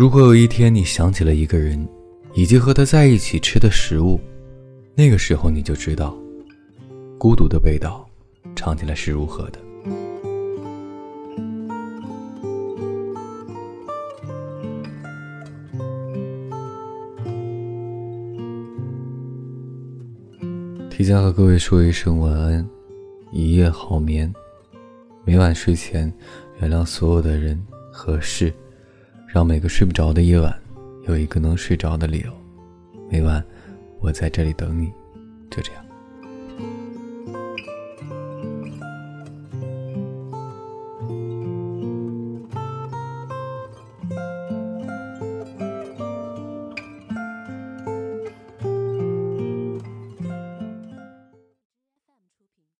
如果有一天你想起了一个人，以及和他在一起吃的食物，那个时候你就知道，孤独的味道尝起来是如何的。提前和各位说一声晚安，一夜好眠。每晚睡前，原谅所有的人和事，让每个睡不着的夜晚有一个能睡着的理由。每晚，我在这里等你，就这样。